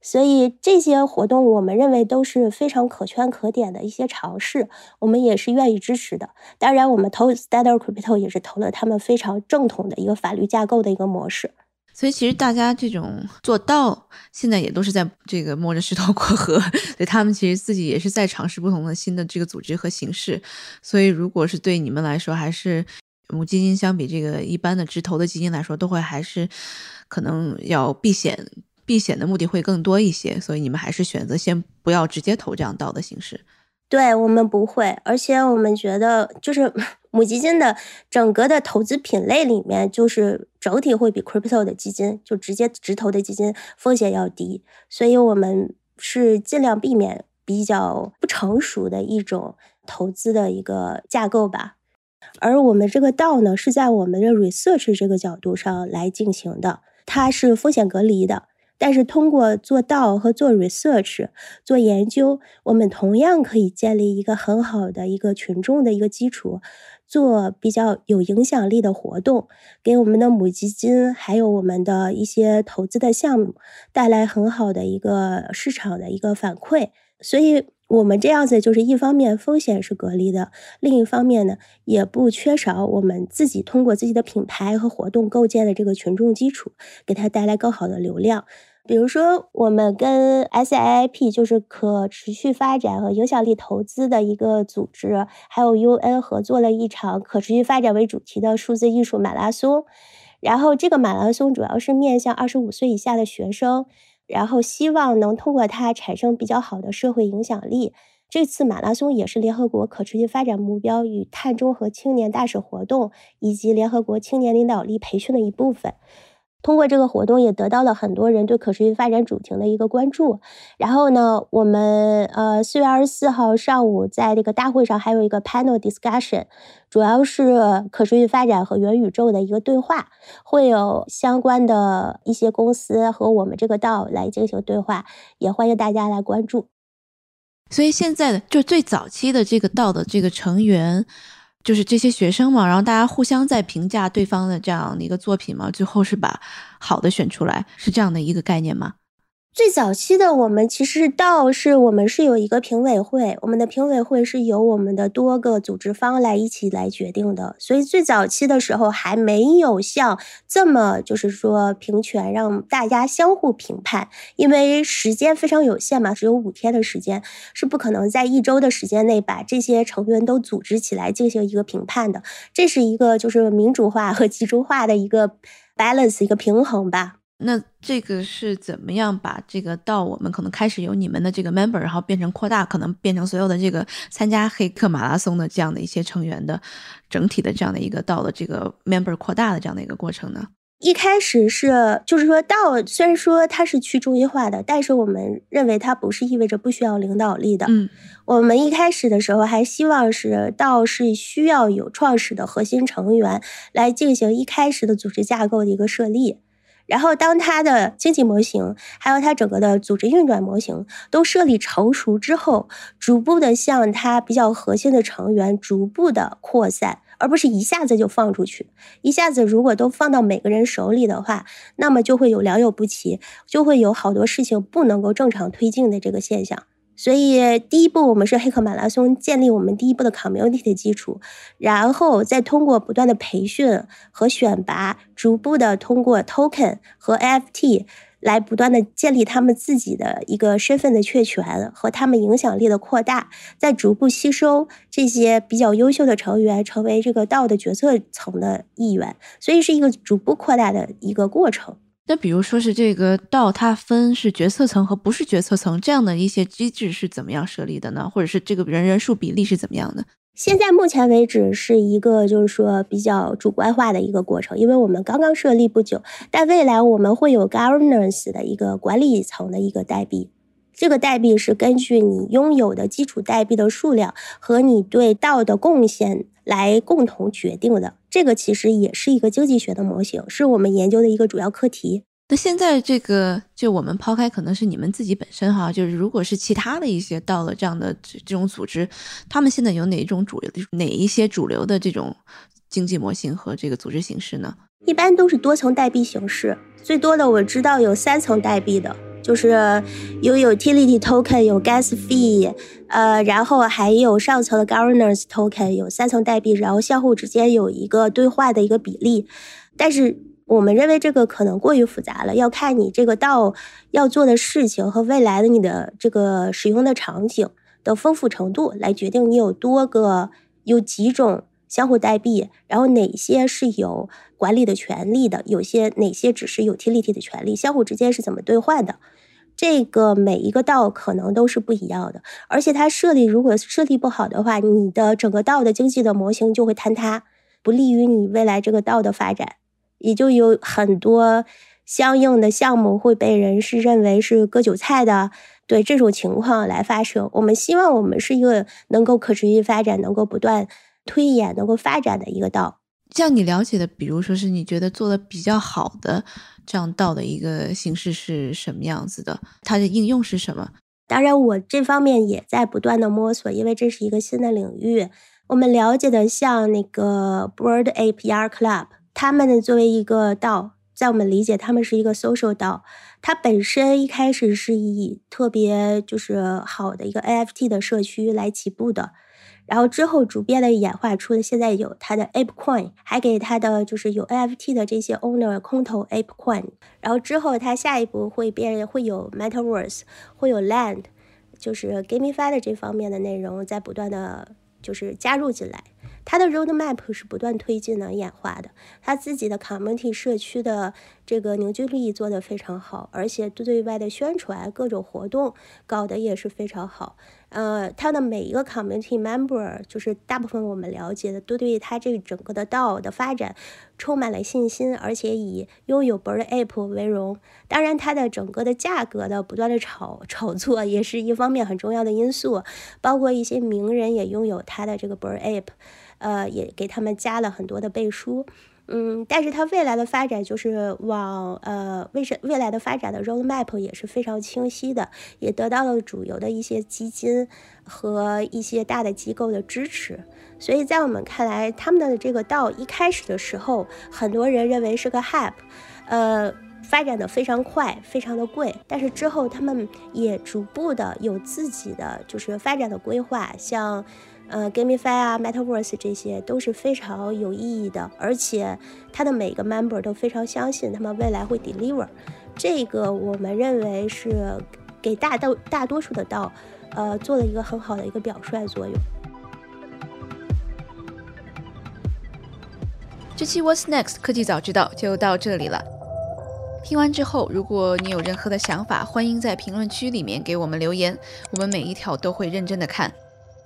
所以这些活动，我们认为都是非常可圈可点的一些尝试，我们也是愿意支持的。当然，我们投 Standard Crypto 也是投了他们非常正统的一个法律架构的一个模式。所以，其实大家这种做到现在也都是在这个摸着石头过河，所以他们其实自己也是在尝试不同的新的这个组织和形式。所以，如果是对你们来说，还是母基金相比这个一般的直投的基金来说，都会还是可能要避险。避险的目的会更多一些，所以你们还是选择先不要直接投这样道的形式。对我们不会，而且我们觉得，就是 母基金的整个的投资品类里面，就是整体会比 crypto 的基金，就直接直投的基金风险要低，所以我们是尽量避免比较不成熟的一种投资的一个架构吧。而我们这个道呢，是在我们的 research 这个角度上来进行的，它是风险隔离的。但是通过做道和做 research 做研究，我们同样可以建立一个很好的一个群众的一个基础，做比较有影响力的活动，给我们的母基金还有我们的一些投资的项目带来很好的一个市场的一个反馈，所以。我们这样子就是一方面风险是隔离的，另一方面呢，也不缺少我们自己通过自己的品牌和活动构建的这个群众基础，给它带来更好的流量。比如说，我们跟 SIIP 就是可持续发展和影响力投资的一个组织，还有 UN 合作了一场可持续发展为主题的数字艺术马拉松。然后这个马拉松主要是面向二十五岁以下的学生。然后希望能通过它产生比较好的社会影响力。这次马拉松也是联合国可持续发展目标与碳中和青年大使活动以及联合国青年领导力培训的一部分。通过这个活动，也得到了很多人对可持续发展主题的一个关注。然后呢，我们呃四月二十四号上午在这个大会上还有一个 panel discussion，主要是可持续发展和元宇宙的一个对话，会有相关的一些公司和我们这个道来进行对话，也欢迎大家来关注。所以现在的就最早期的这个道的这个成员。就是这些学生嘛，然后大家互相在评价对方的这样的一个作品嘛，最后是把好的选出来，是这样的一个概念吗？最早期的我们其实到是我们是有一个评委会，我们的评委会是由我们的多个组织方来一起来决定的，所以最早期的时候还没有像这么就是说平权，让大家相互评判，因为时间非常有限嘛，只有五天的时间，是不可能在一周的时间内把这些成员都组织起来进行一个评判的，这是一个就是民主化和集中化的一个 balance 一个平衡吧。那这个是怎么样把这个到我们可能开始有你们的这个 member，然后变成扩大，可能变成所有的这个参加黑客马拉松的这样的一些成员的整体的这样的一个到了这个 member 扩大的这样的一个过程呢？一开始是就是说到虽然说它是去中心化的，但是我们认为它不是意味着不需要领导力的。嗯，我们一开始的时候还希望是到是需要有创始的核心成员来进行一开始的组织架构的一个设立。然后，当它的经济模型，还有它整个的组织运转模型都设立成熟之后，逐步的向它比较核心的成员逐步的扩散，而不是一下子就放出去。一下子如果都放到每个人手里的话，那么就会有良莠不齐，就会有好多事情不能够正常推进的这个现象。所以，第一步我们是黑客马拉松建立我们第一步的 community 的基础，然后再通过不断的培训和选拔，逐步的通过 token 和 AFT 来不断的建立他们自己的一个身份的确权和他们影响力的扩大，再逐步吸收这些比较优秀的成员，成为这个道的决策层的一员。所以是一个逐步扩大的一个过程。那比如说是这个道，它分是决策层和不是决策层这样的一些机制是怎么样设立的呢？或者是这个人人数比例是怎么样的？现在目前为止是一个就是说比较主观化的一个过程，因为我们刚刚设立不久，但未来我们会有 governance 的一个管理层的一个代币。这个代币是根据你拥有的基础代币的数量和你对道的贡献来共同决定的。这个其实也是一个经济学的模型，是我们研究的一个主要课题。那现在这个，就我们抛开可能是你们自己本身哈，就是如果是其他的一些到了这样的这种组织，他们现在有哪一种主流哪一些主流的这种经济模型和这个组织形式呢？一般都是多层代币形式，最多的我知道有三层代币的，就是有 utility token，有 gas fee，呃，然后还有上层的 governance token，有三层代币，然后相互之间有一个兑换的一个比例，但是。我们认为这个可能过于复杂了，要看你这个道要做的事情和未来的你的这个使用的场景的丰富程度来决定你有多个有几种相互代币，然后哪些是有管理的权利的，有些哪些只是有 utility 的权利，相互之间是怎么兑换的？这个每一个道可能都是不一样的，而且它设立如果设立不好的话，你的整个道的经济的模型就会坍塌，不利于你未来这个道的发展。也就有很多相应的项目会被人是认为是割韭菜的，对这种情况来发生。我们希望我们是一个能够可持续发展、能够不断推演、能够发展的一个道。像你了解的，比如说是你觉得做的比较好的这样道的一个形式是什么样子的？它的应用是什么？当然，我这方面也在不断的摸索，因为这是一个新的领域。我们了解的像那个 Bird A P R Club。他们呢，作为一个道，在我们理解，他们是一个 social 道。它本身一开始是以特别就是好的一个 NFT 的社区来起步的，然后之后逐渐的演化出了现在有它的 Ape Coin，还给它的就是有 NFT 的这些 owner 空投 Ape Coin。然后之后它下一步会变，会有 Metaverse，会有 Land，就是 GameFi 的这方面的内容在不断的就是加入进来。它的 roadmap 是不断推进的、演化的，它自己的 community 社区的这个凝聚力做得非常好，而且对外的宣传、各种活动搞得也是非常好。呃，它的每一个 community member，就是大部分我们了解的，都对它这整个的道的发展充满了信心，而且以拥有 Bird Ape 为荣。当然，它的整个的价格的不断的炒炒作也是一方面很重要的因素，包括一些名人也拥有它的这个 Bird Ape。呃，也给他们加了很多的背书，嗯，但是它未来的发展就是往呃，未是未来的发展的 roadmap 也是非常清晰的，也得到了主流的一些基金和一些大的机构的支持，所以在我们看来，他们的这个道一开始的时候，很多人认为是个 hype，呃，发展的非常快，非常的贵，但是之后他们也逐步的有自己的就是发展的规划，像。呃，GameFi 啊，Metaverse 这些都是非常有意义的，而且它的每个 member 都非常相信他们未来会 deliver。这个我们认为是给大到大多数的道，呃，做了一个很好的一个表率作用。这期 What's Next 科技早知道就到这里了。听完之后，如果你有任何的想法，欢迎在评论区里面给我们留言，我们每一条都会认真的看。